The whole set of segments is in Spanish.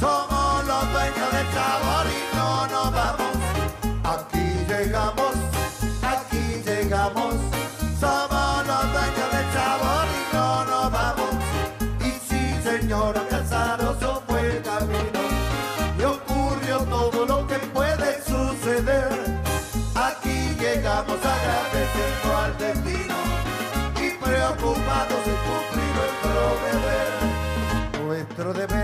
somos los dueños del sabor y no nos vamos. Aquí llegamos, aquí llegamos, somos los dueños del sabor y no nos vamos. Y sí, señora, Casaroso fue el camino y ocurrió todo lo que puede suceder. Aquí llegamos agradeciendo al destino y preocupados en cumplir nuestro deber. Nuestro deber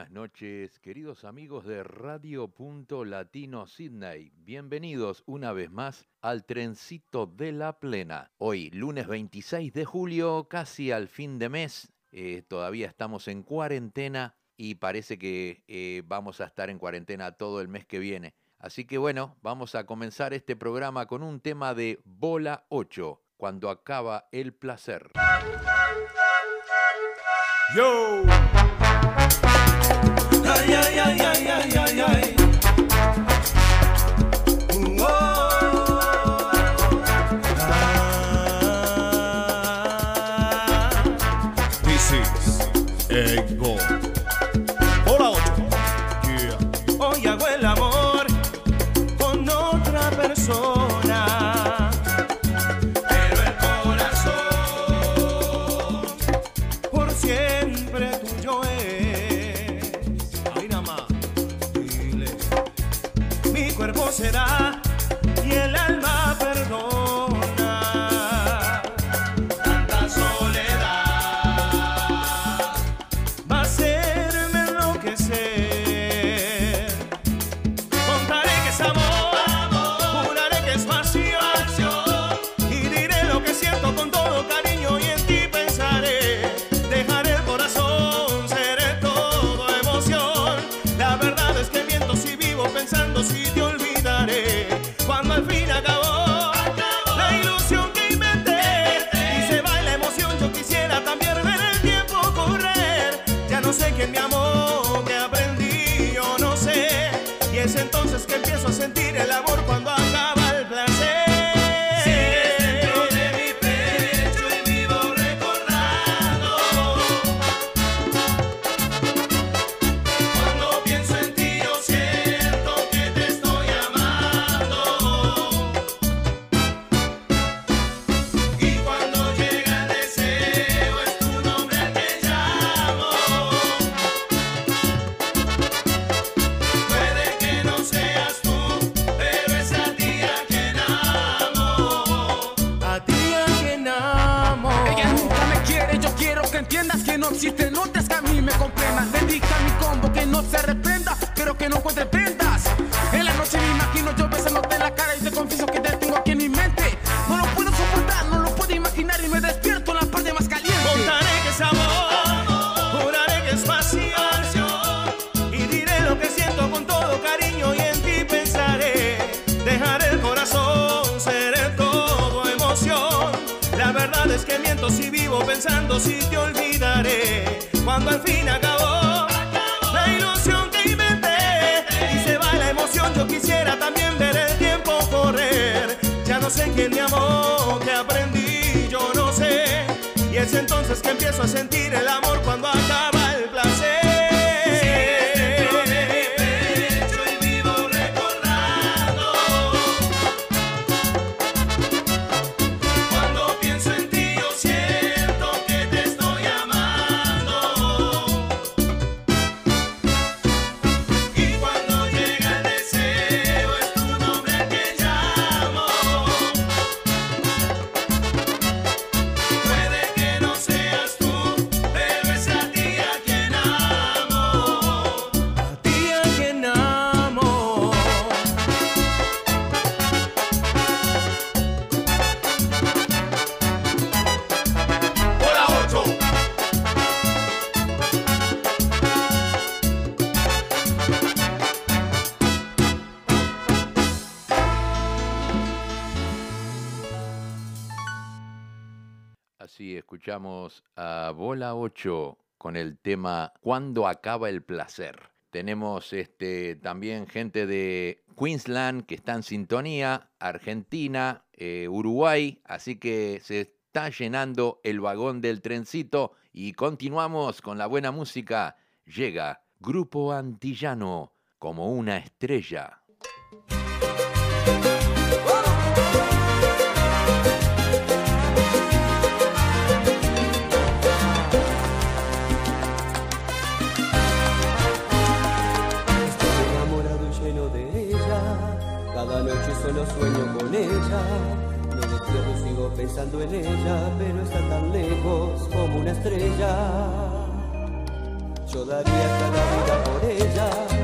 Buenas noches, queridos amigos de Radio Punto Latino Sydney. Bienvenidos una vez más al trencito de la plena. Hoy, lunes 26 de julio, casi al fin de mes. eh, todavía estamos en cuarentena y parece que eh, vamos a estar en cuarentena todo el mes que viene. Así que bueno, vamos a comenzar este programa con un tema de Bola 8, cuando acaba el placer. Yo. yeah, yeah, yeah. Si vivo pensando si te olvidaré. Cuando al fin acabó la ilusión que inventé y se va la emoción, yo quisiera también ver el tiempo correr. Ya no sé quién me amó, que aprendí, yo no sé. Y es entonces que empiezo a sentir el amor cuando acaba con el tema ¿Cuándo acaba el placer? Tenemos este, también gente de Queensland que está en sintonía, Argentina, eh, Uruguay, así que se está llenando el vagón del trencito y continuamos con la buena música. Llega Grupo Antillano como una estrella. solo sueño con ella. Me despierto y sigo pensando en ella, pero está tan lejos como una estrella. Yo daría cada vida por ella.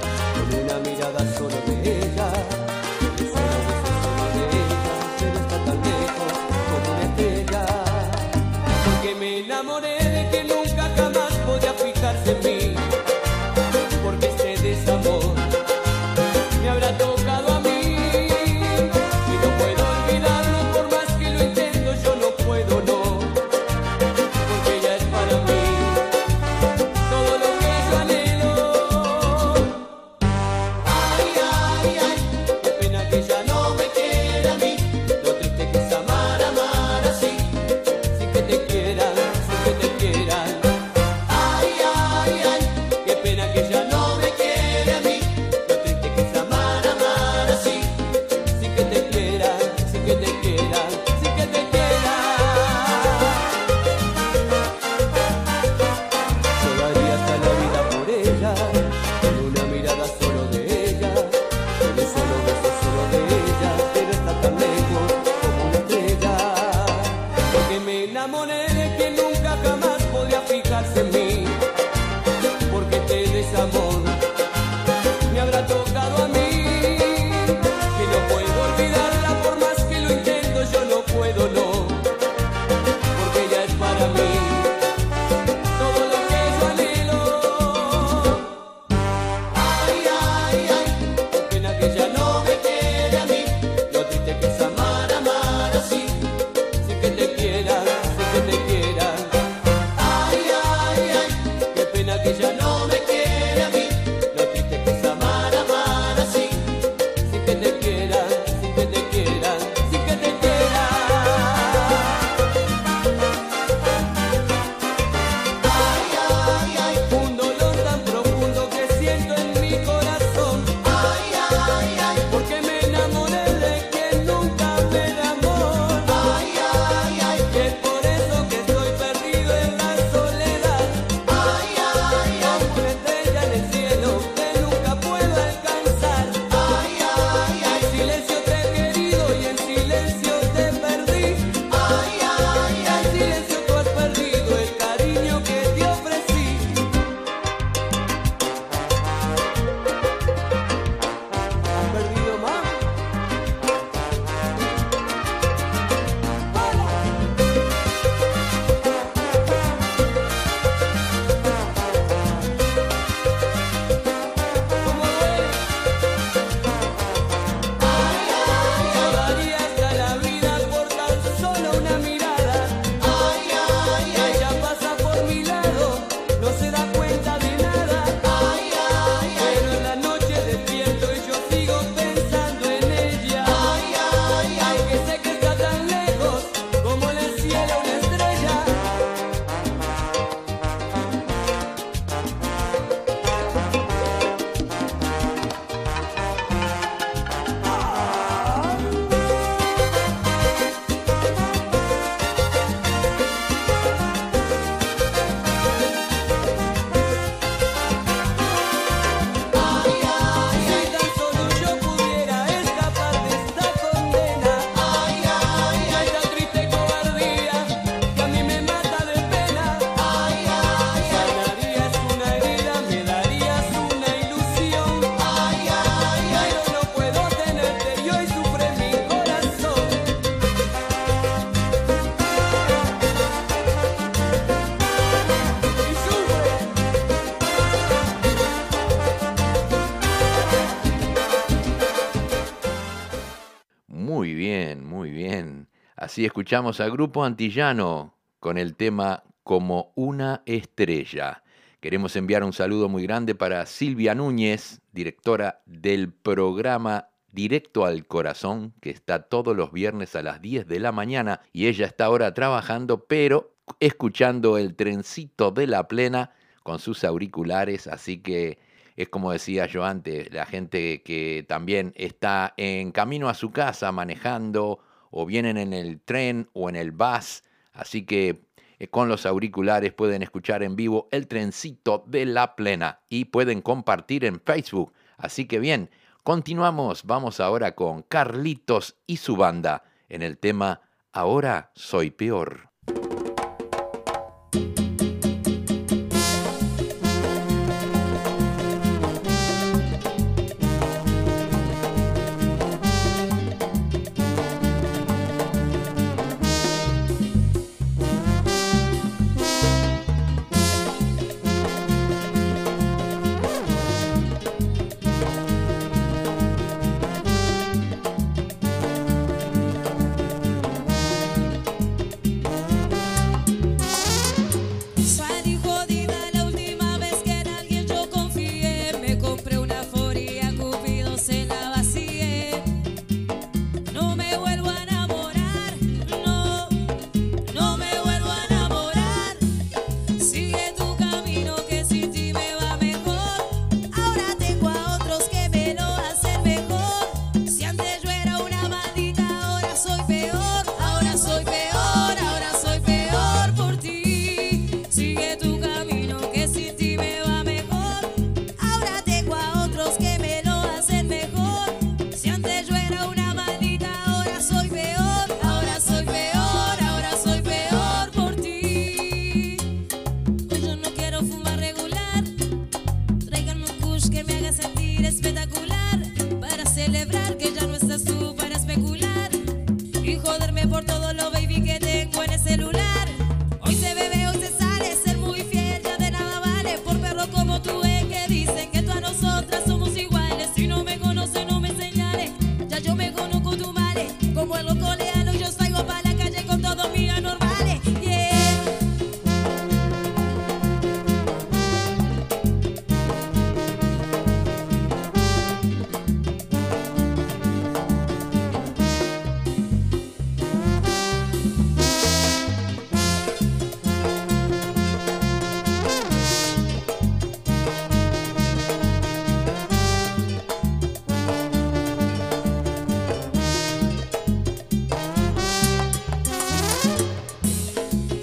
Así escuchamos a Grupo Antillano con el tema Como una estrella. Queremos enviar un saludo muy grande para Silvia Núñez, directora del programa Directo al Corazón, que está todos los viernes a las 10 de la mañana y ella está ahora trabajando, pero escuchando el trencito de la plena con sus auriculares, así que es como decía yo antes, la gente que también está en camino a su casa manejando o vienen en el tren o en el bus, así que eh, con los auriculares pueden escuchar en vivo el trencito de la plena y pueden compartir en Facebook. Así que bien, continuamos, vamos ahora con Carlitos y su banda en el tema Ahora soy peor.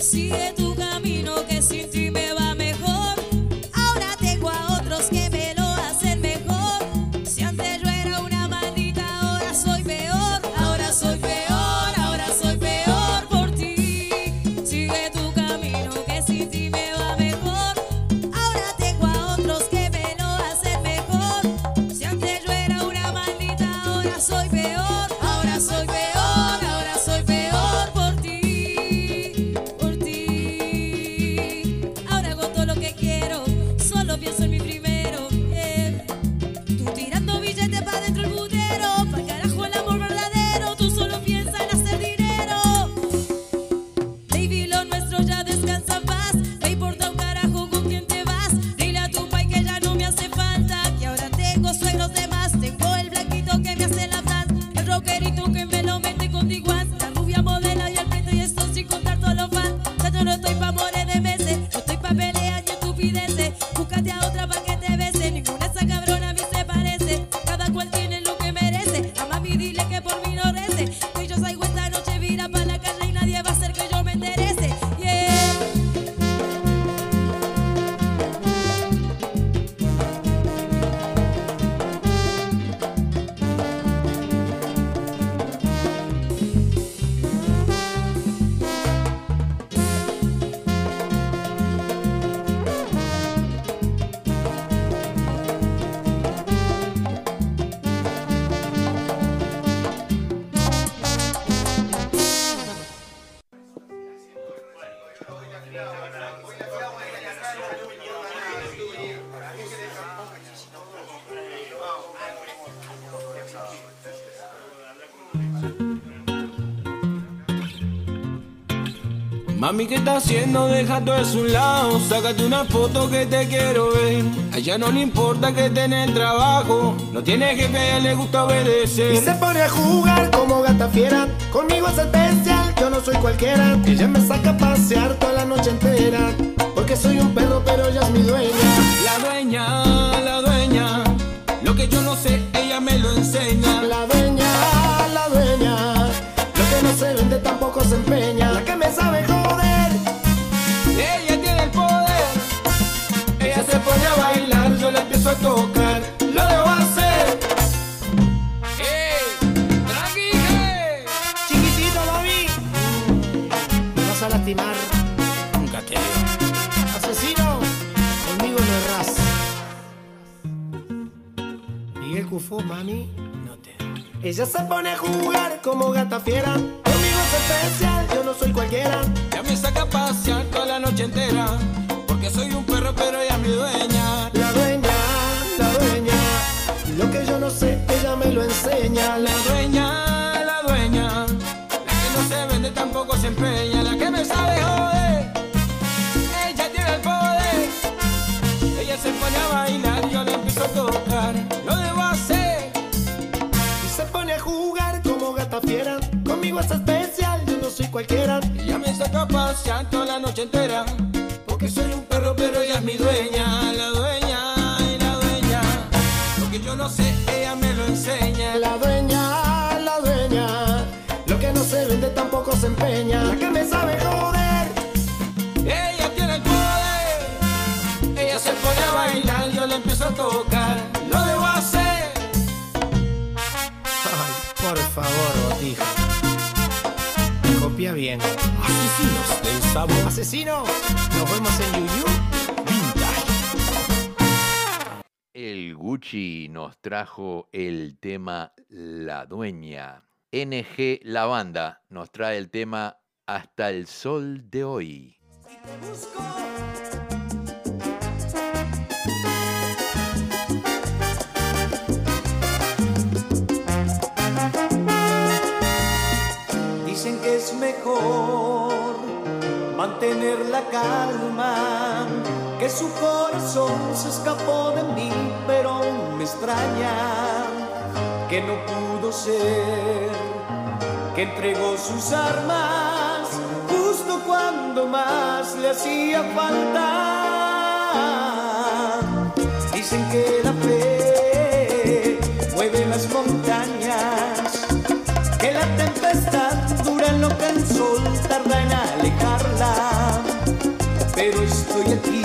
se educar. Mami, ¿qué estás haciendo? Deja todo eso a un lado. Sácate una foto que te quiero ver. A ella no le importa que esté en el trabajo. No tiene jefe, a ella le gusta obedecer. Y se pone a jugar como gata fiera. Conmigo es especial, yo no soy cualquiera. Ella me saca a pasear toda la noche entera. Porque soy un perro, pero ella es mi dueña. La dueña, la dueña. Lo que yo no sé, Mami. No te Ella se pone a jugar como gata fiera. Conmigo es especial, yo no soy cualquiera. Ya me saca a pasear toda la noche entera. Porque soy un perro, pero ella es mi dueña. La dueña, la dueña. Lo que yo no sé, ella me lo enseña. La dueña, la dueña. La que no se vende tampoco se empeña. La que me sabe joder. Especial, yo no soy cualquiera. Ella me saca toda la noche entera. Asesinos del sabor. Asesino, nos vemos en Yuyu. El Gucci nos trajo el tema La Dueña. NG La Banda nos trae el tema Hasta el Sol de Hoy. Mantener la calma, que su corazón se escapó de mí, pero me extraña que no pudo ser, que entregó sus armas justo cuando más le hacía falta. Dicen que la fe mueve las montañas que la tempestad dura lo tarda en alejarla. Pero estoy aquí,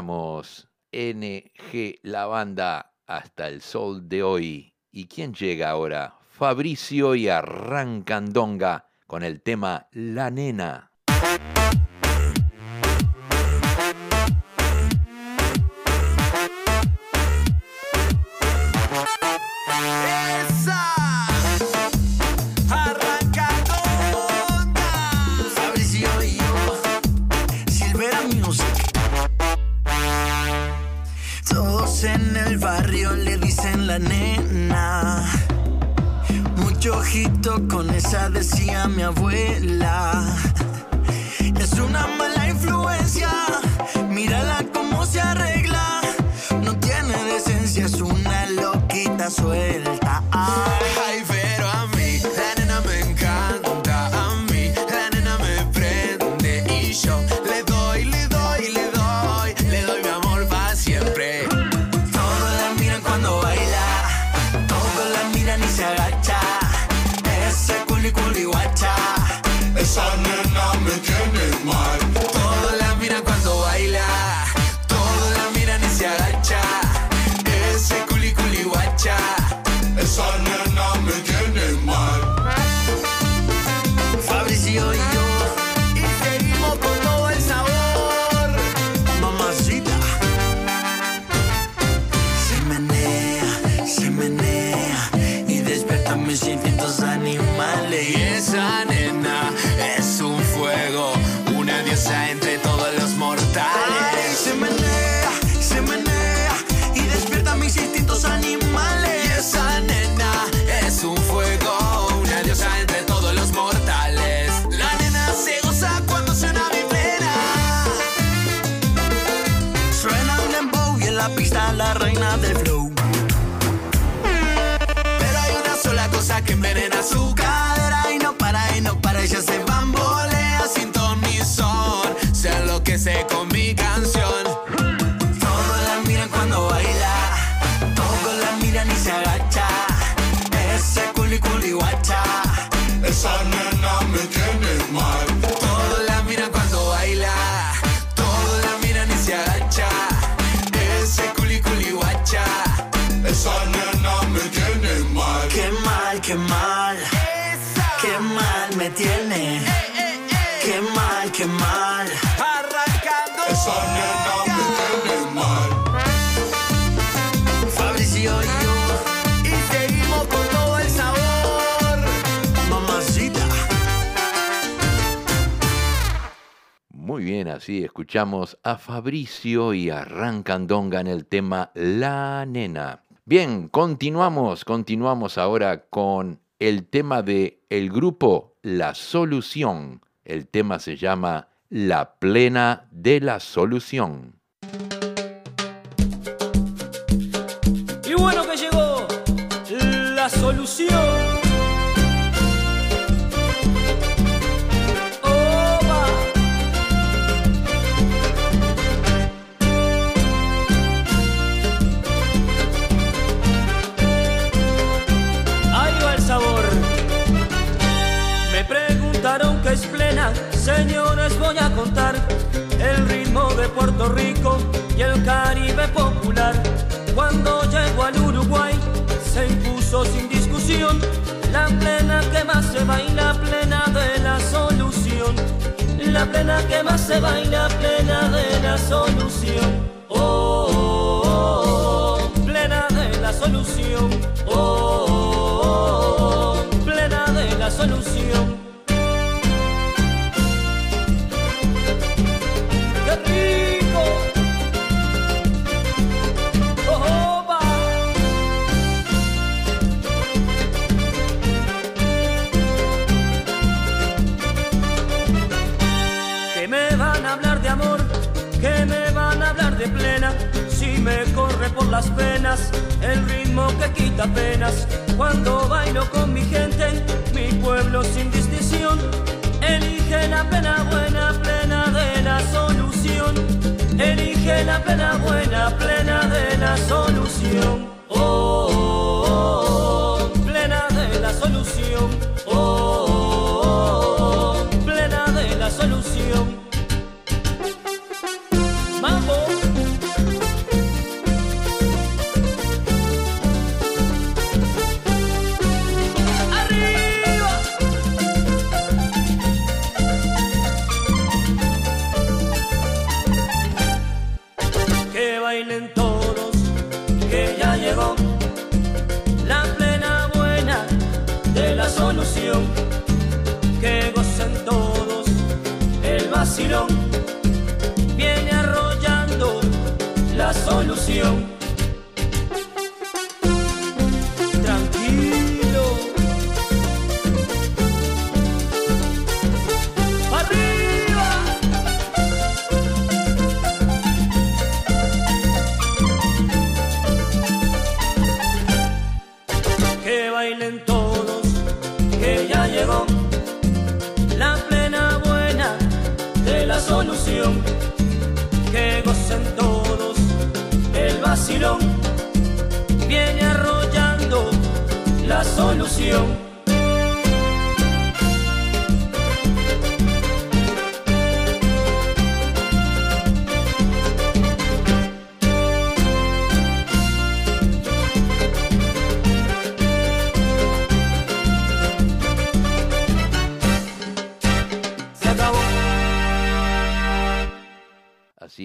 escuchamos NG La Banda hasta el sol de hoy. ¿Y quién llega ahora? Fabricio y Arrancandonga con el tema La Nena. Mucho ojito con esa decía mi abuela. Es una mala influencia, mírala cómo se arregla. No tiene decencia, es una loquita suelta. Muy bien, así escuchamos a Fabricio y a Rancandonga en el tema La Nena. Bien, continuamos, continuamos ahora con el tema de el grupo La Solución. El tema se llama La Plena de la Solución. Y bueno que llegó la solución. Señores voy a contar el ritmo de Puerto Rico y el Caribe popular. Cuando llegó al Uruguay se impuso sin discusión la plena que más se baila, plena de la solución. La plena que más se baila, plena de la solución. Oh, oh, oh, plena de la solución. Oh, oh, oh, plena de la solución. Me corre por las penas, el ritmo que quita penas, cuando bailo con mi gente, mi pueblo sin distinción, elige la plena buena, plena de la solución, elige la plena buena, plena de la solución. Oh,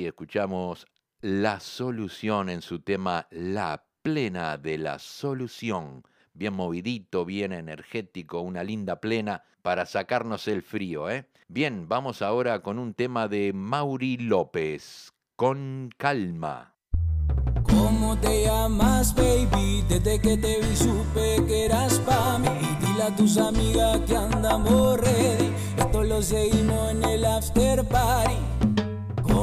Escuchamos La Solución en su tema La Plena de la Solución. Bien movidito, bien energético, una linda plena para sacarnos el frío, ¿eh? Bien, vamos ahora con un tema de Mauri López, Con Calma. ¿Cómo te llamas, baby? Desde que te vi supe que eras pa' mí. Y dile a tus amigas que andamos ready. Esto lo seguimos en el after party.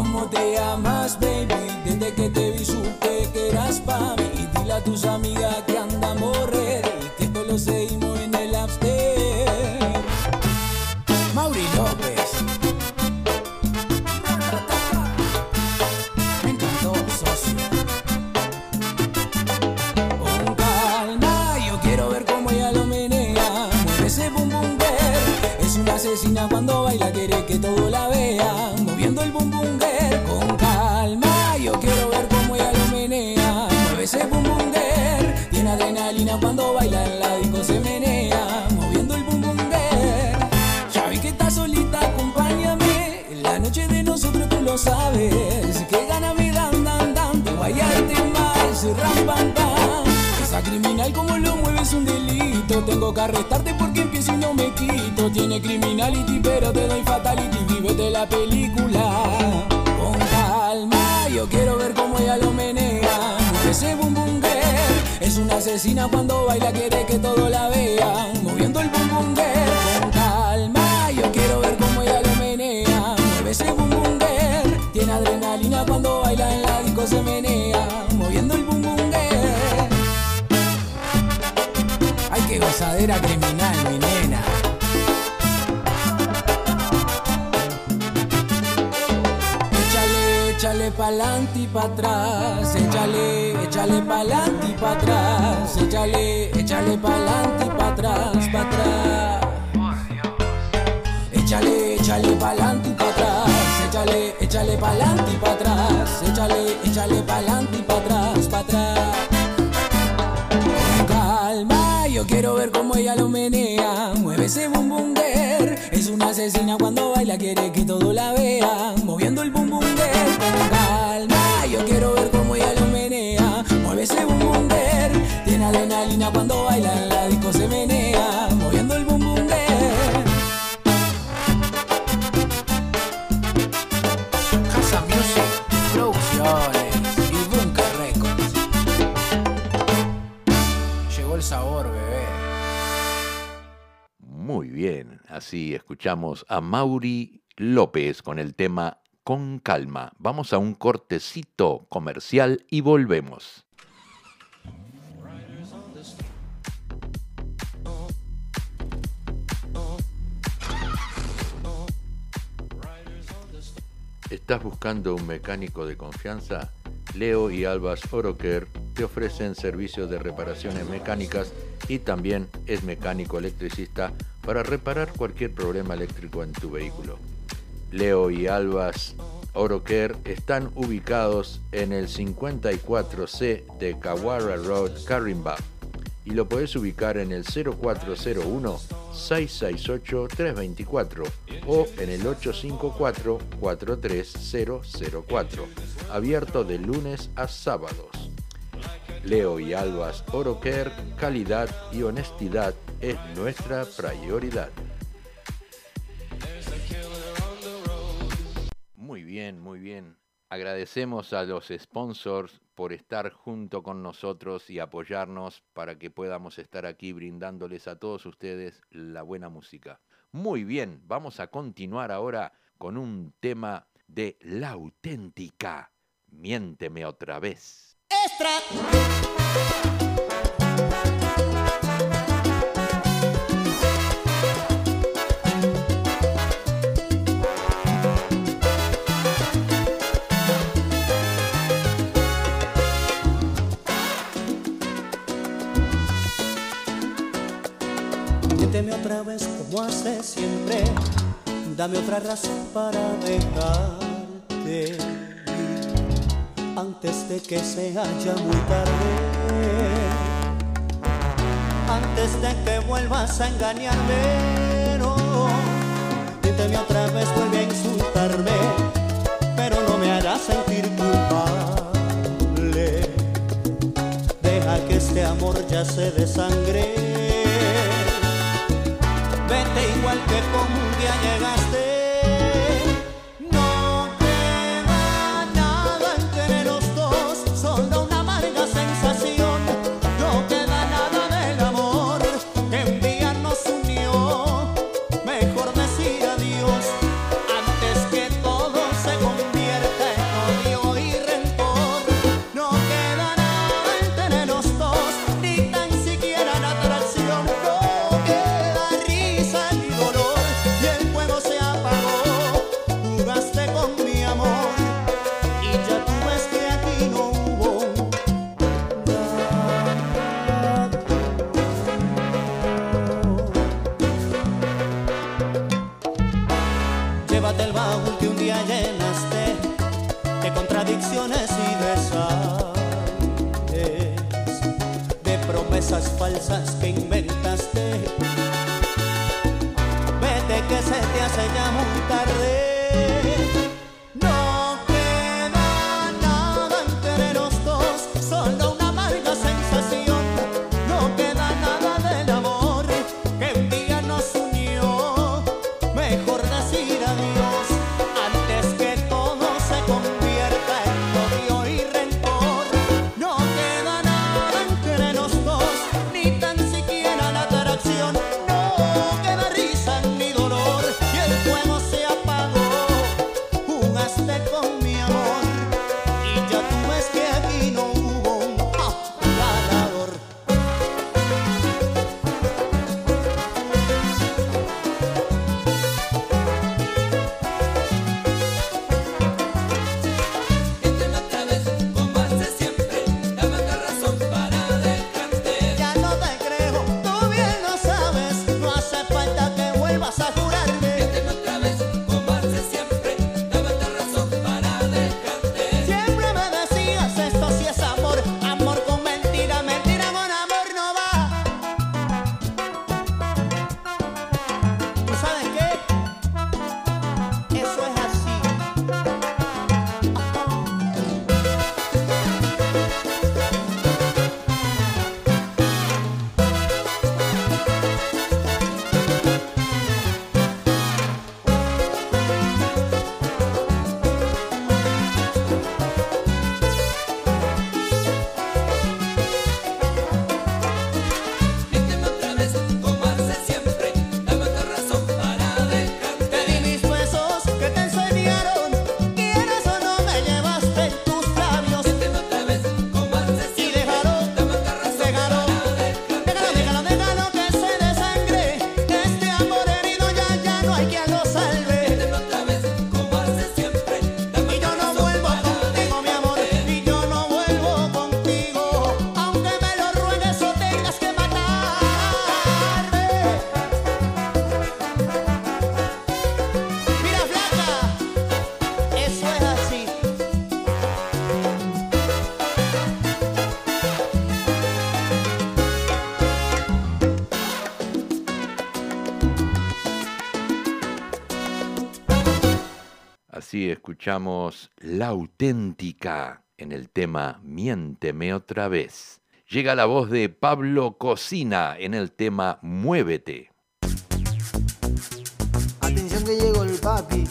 ¿Cómo te llamas, baby? Desde que te vi supe que eras pa' mí. Y dile a tus amigas que andamos ready. Que esto lo seguimos en el after. Mauri. Tengo porque empiezo y no me quito. Tiene criminality, pero te doy fatality. Vívete la película. Con calma, yo quiero ver cómo ella lo menea. Ese bum bum girl es una asesina cuando baila, quiere que todo la vean. Gozadera criminal, mi nena. Échale, échale pa'lante y pa' atrás, échale, échale pa'lante y pa' atrás, échale, échale pa'lante y pa' atrás, pa' atrás. Échale, échale pa'lante y pa' atrás, échale, échale pa'lante y pa' atrás, échale, échale pa'lante y pa' atrás, pa' atrás. Yo quiero ver cómo ella lo menea, mueve ese bum bum. Es una asesina cuando baila, quiere que todo la vean, moviendo el bum bum girl. Calma, yo quiero ver cómo ella lo menea, mueve ese bum bum. Tiene adrenalina cuando baila, en la disco se menea, bien, así escuchamos a Mauri López con el tema Con calma. Vamos a un cortecito comercial y volvemos. ¿Estás buscando un mecánico de confianza? Leo y Albas Oroker te ofrecen servicios de reparaciones mecánicas y también es mecánico electricista para reparar cualquier problema eléctrico en tu vehículo. Leo y Albas Oroker están ubicados en el 54C de Kawara Road, Carimba y lo puedes ubicar en el 0401 668 324 o en el 854 43004 abierto de lunes a sábados. Leo y Albas Oroker, calidad y honestidad es nuestra prioridad. Muy bien, muy bien. Agradecemos a los sponsors por estar junto con nosotros y apoyarnos para que podamos estar aquí brindándoles a todos ustedes la buena música. Muy bien, vamos a continuar ahora con un tema de la auténtica. Miénteme otra vez. Extra. Miénteme otra vez como hace siempre. Dame otra razón para dejarte antes de que sea ya muy tarde. Antes de que vuelvas a engañarme, no. Miénteme otra vez, vuelve a insultarme, pero no me harás sentir culpable. Deja que este amor ya se desangre. Vete igual que como un día llegaste. escuchamos La auténtica en el tema Miénteme otra vez. Llega la voz de Pablo Cocina en el tema Muévete. Atención que llegó el papi.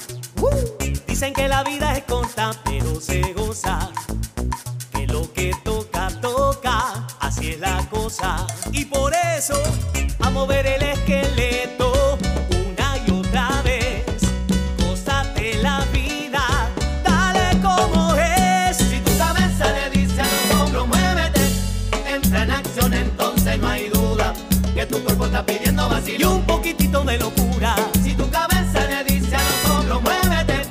Dicen que la vida es constante, pero se goza. Que lo que toca, toca. Así es la cosa. Y por eso, a mover el esqueleto. en acción, entonces no hay duda que tu cuerpo está pidiendo vacío y un poquitito de locura. Si tu cabeza le dice a los hombros, muévete,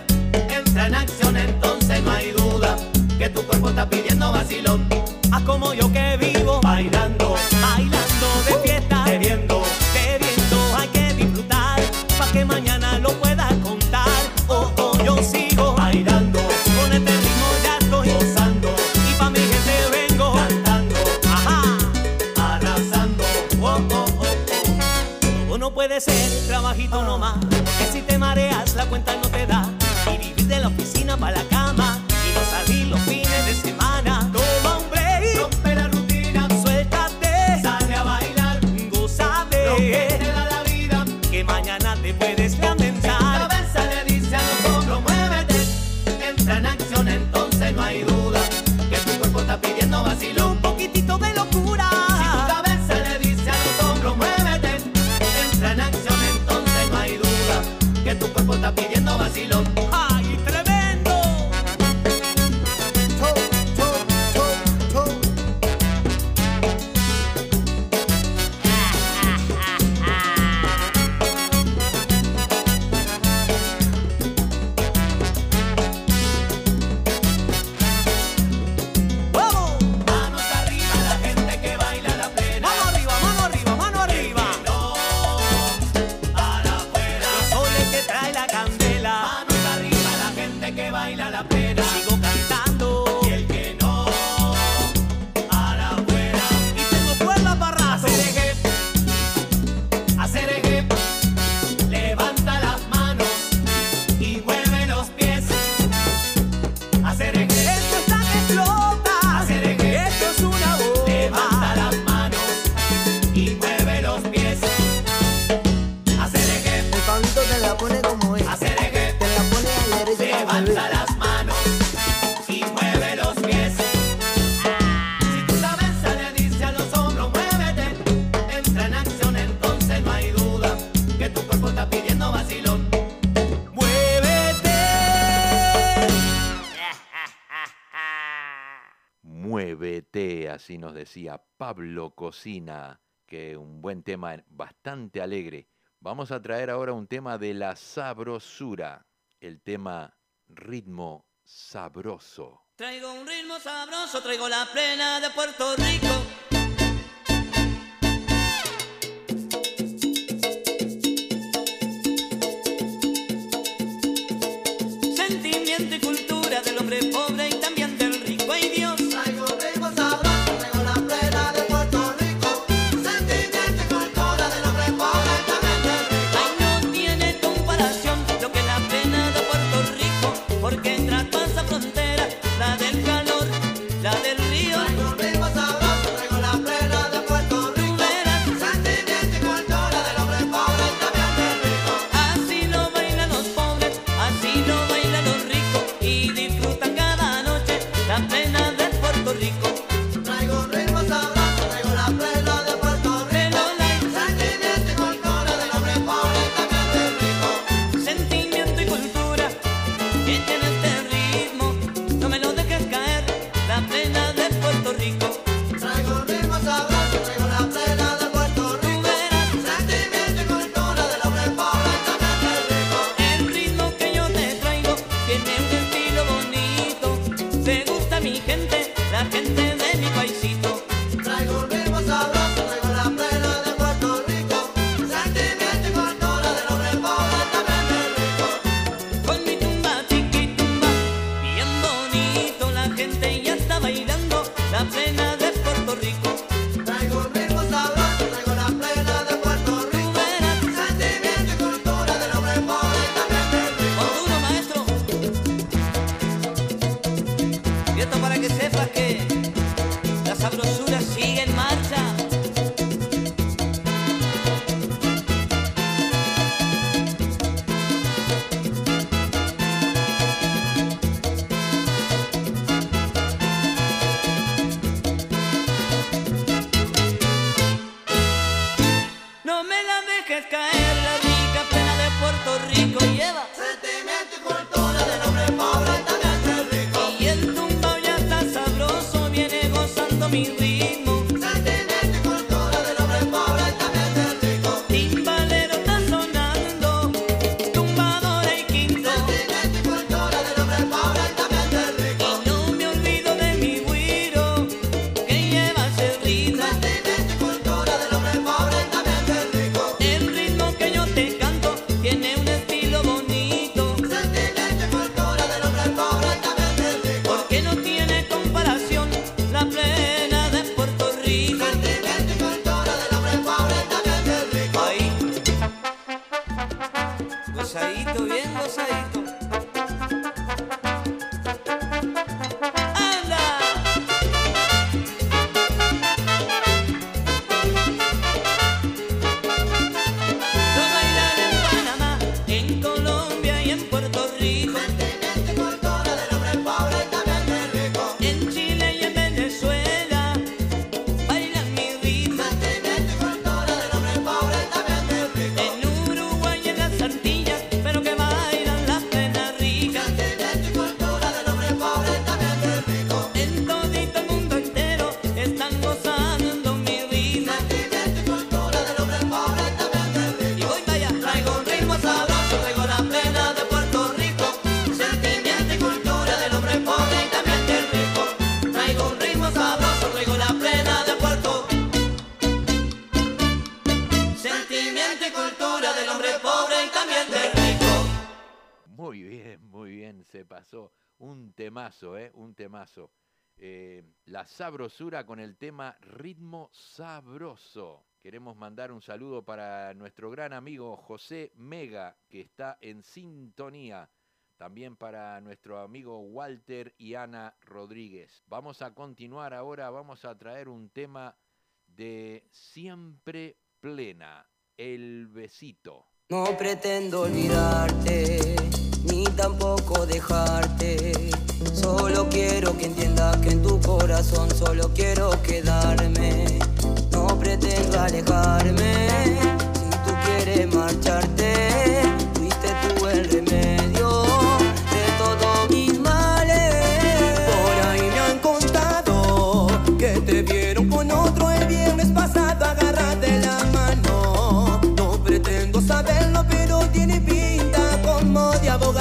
entra en acción, entonces no hay duda que tu cuerpo está pidiendo vacilón. Haz como yo que vivo bailando. así nos decía Pablo Cocina, que un buen tema bastante alegre. Vamos a traer ahora un tema de la sabrosura, el tema ritmo sabroso. Traigo un ritmo sabroso, traigo la plena de Puerto Rico. sabrosura con el tema Ritmo Sabroso. Queremos mandar un saludo para nuestro gran amigo José Mega, que está en sintonía. También para nuestro amigo Walter y Ana Rodríguez. Vamos a continuar ahora, vamos a traer un tema de Siempre Plena, El Besito. No pretendo olvidarte ni tampoco dejarte. Solo quiero que entiendas que en tu corazón solo quiero quedarme. No pretendo alejarme si tú quieres marcharte. como de abogado.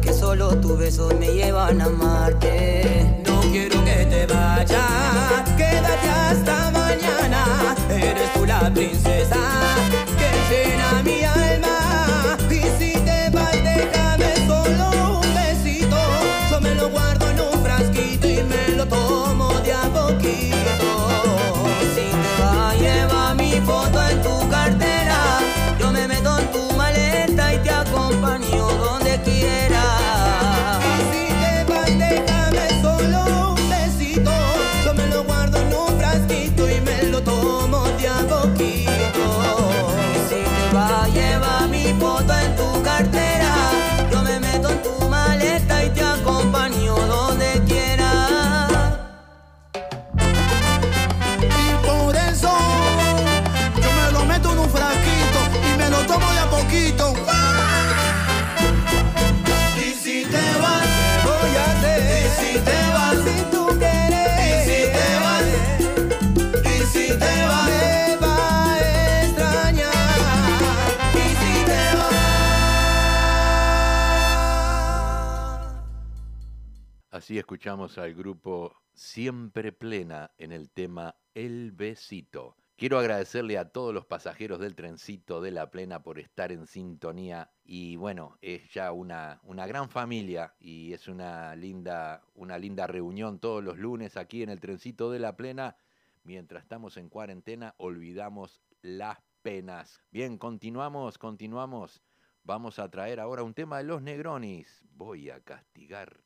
que solo tus besos me llevan a amarte. No quiero que te vayas, quédate hasta mañana. Eres tú la princesa que llena mi alma. escuchamos al grupo Siempre Plena en el tema El Besito. Quiero agradecerle a todos los pasajeros del trencito de La Plena por estar en sintonía y bueno, es ya una, una gran familia y es una linda, una linda reunión todos los lunes aquí en el trencito de La Plena. Mientras estamos en cuarentena olvidamos las penas. Bien, continuamos, continuamos. Vamos a traer ahora un tema de los Negronis. Voy a castigar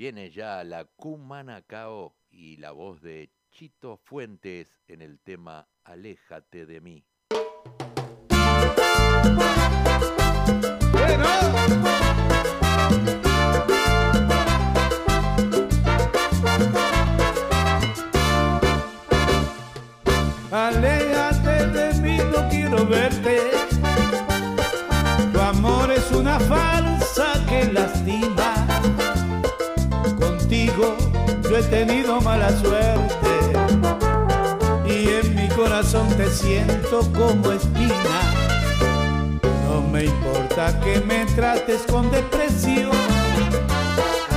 Viene ya la Cumanacao y la voz de Chito Fuentes en el tema Aléjate de mí. Bueno. Aléjate de mí, no quiero verte. Tu amor es una falta. yo he tenido mala suerte y en mi corazón te siento como espina. No me importa que me trates con desprecio,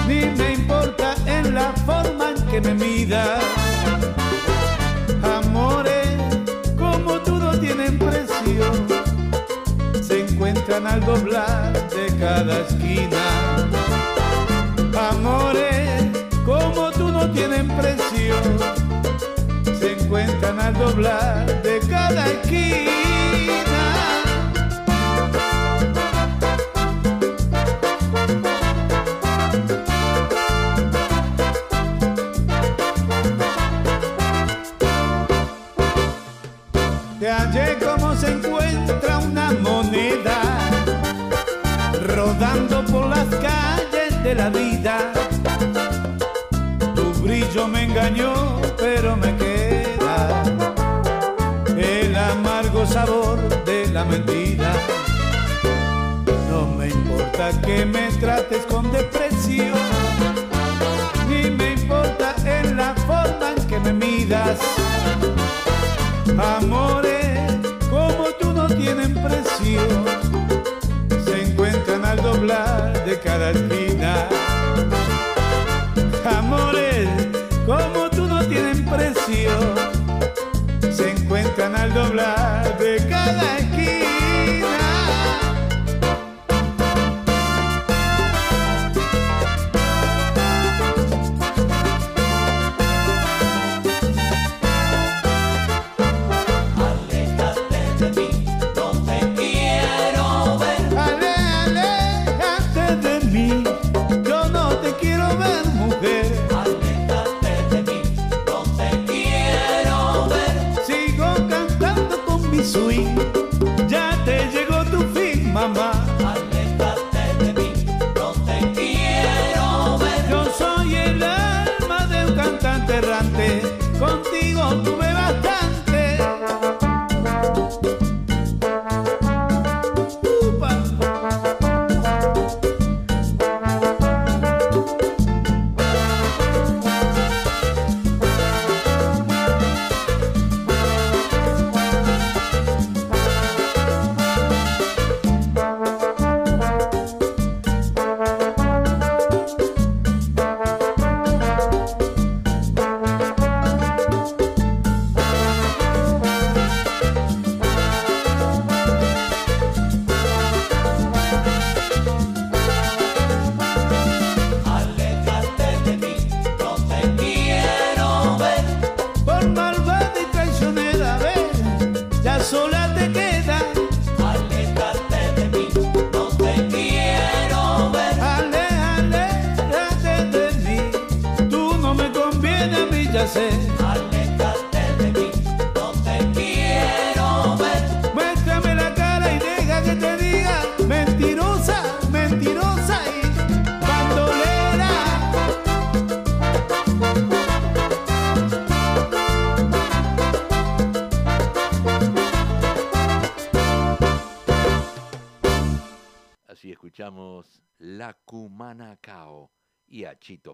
ni me importa en la forma en que me miras. Amores como tú no tienen precio, se encuentran al doblar de cada esquina. Amores tienen precio, se encuentran al doblar de cada esquina. Te hallé como se encuentra una moneda rodando por las calles de la vida. Que me trates con desprecio, ni me importa en la forma en que me midas. Amores como tú no tienen precio, se encuentran al doblar de cada esquina. Amores como tú no tienen precio, se encuentran al doblar de cada esquina.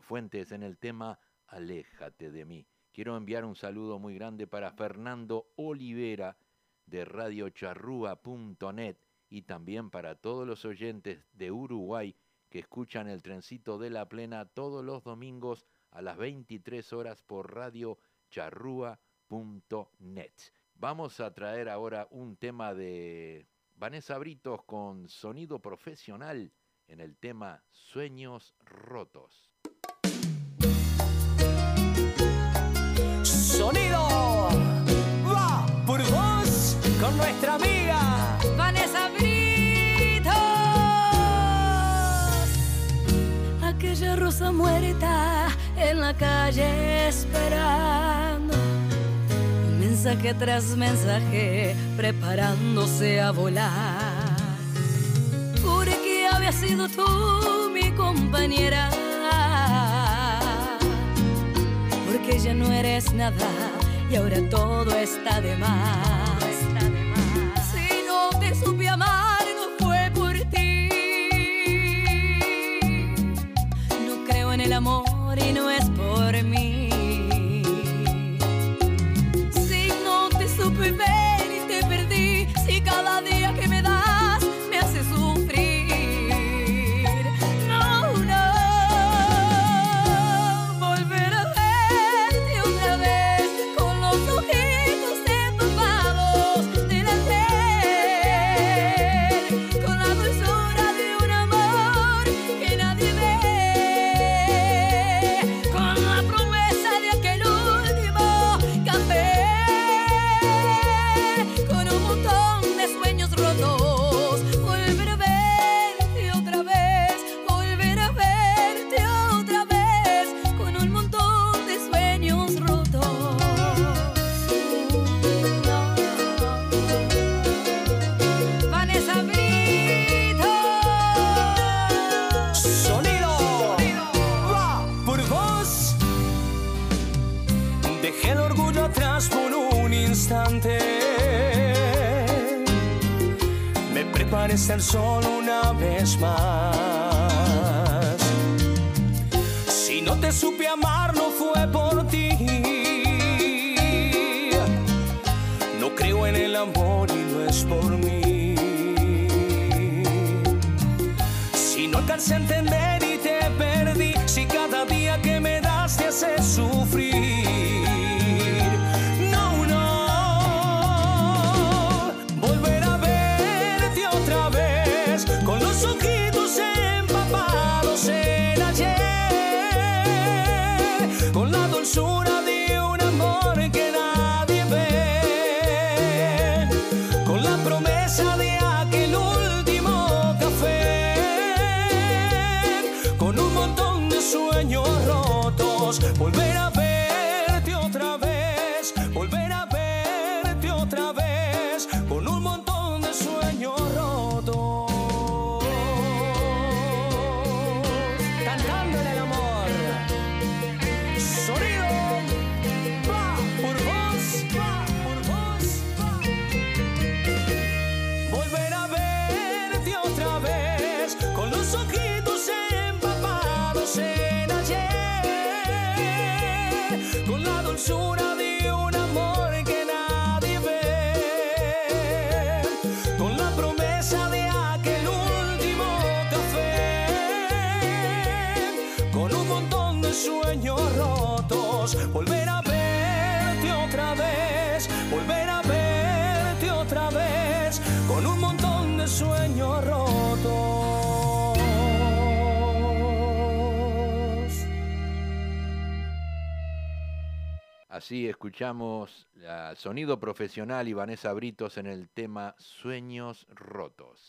Fuentes en el tema Aléjate de mí. Quiero enviar un saludo muy grande para Fernando Olivera de radiocharrúa.net y también para todos los oyentes de Uruguay que escuchan el trencito de la plena todos los domingos a las 23 horas por radiocharrúa.net. Vamos a traer ahora un tema de Vanessa Britos con sonido profesional en el tema Sueños Rotos. Sonido va por vos con nuestra amiga Vanessa Britos. Aquella rosa muerta en la calle esperando. Mensaje tras mensaje preparándose a volar. Porque había sido tú mi compañera. Porque ya no eres nada y ahora todo está de más. al sol una vez más. Si no te supe amar no fue por ti. No creo en el amor y no es por mí. Si no alcancé a entender Así escuchamos a Sonido Profesional y Vanessa Britos en el tema Sueños Rotos.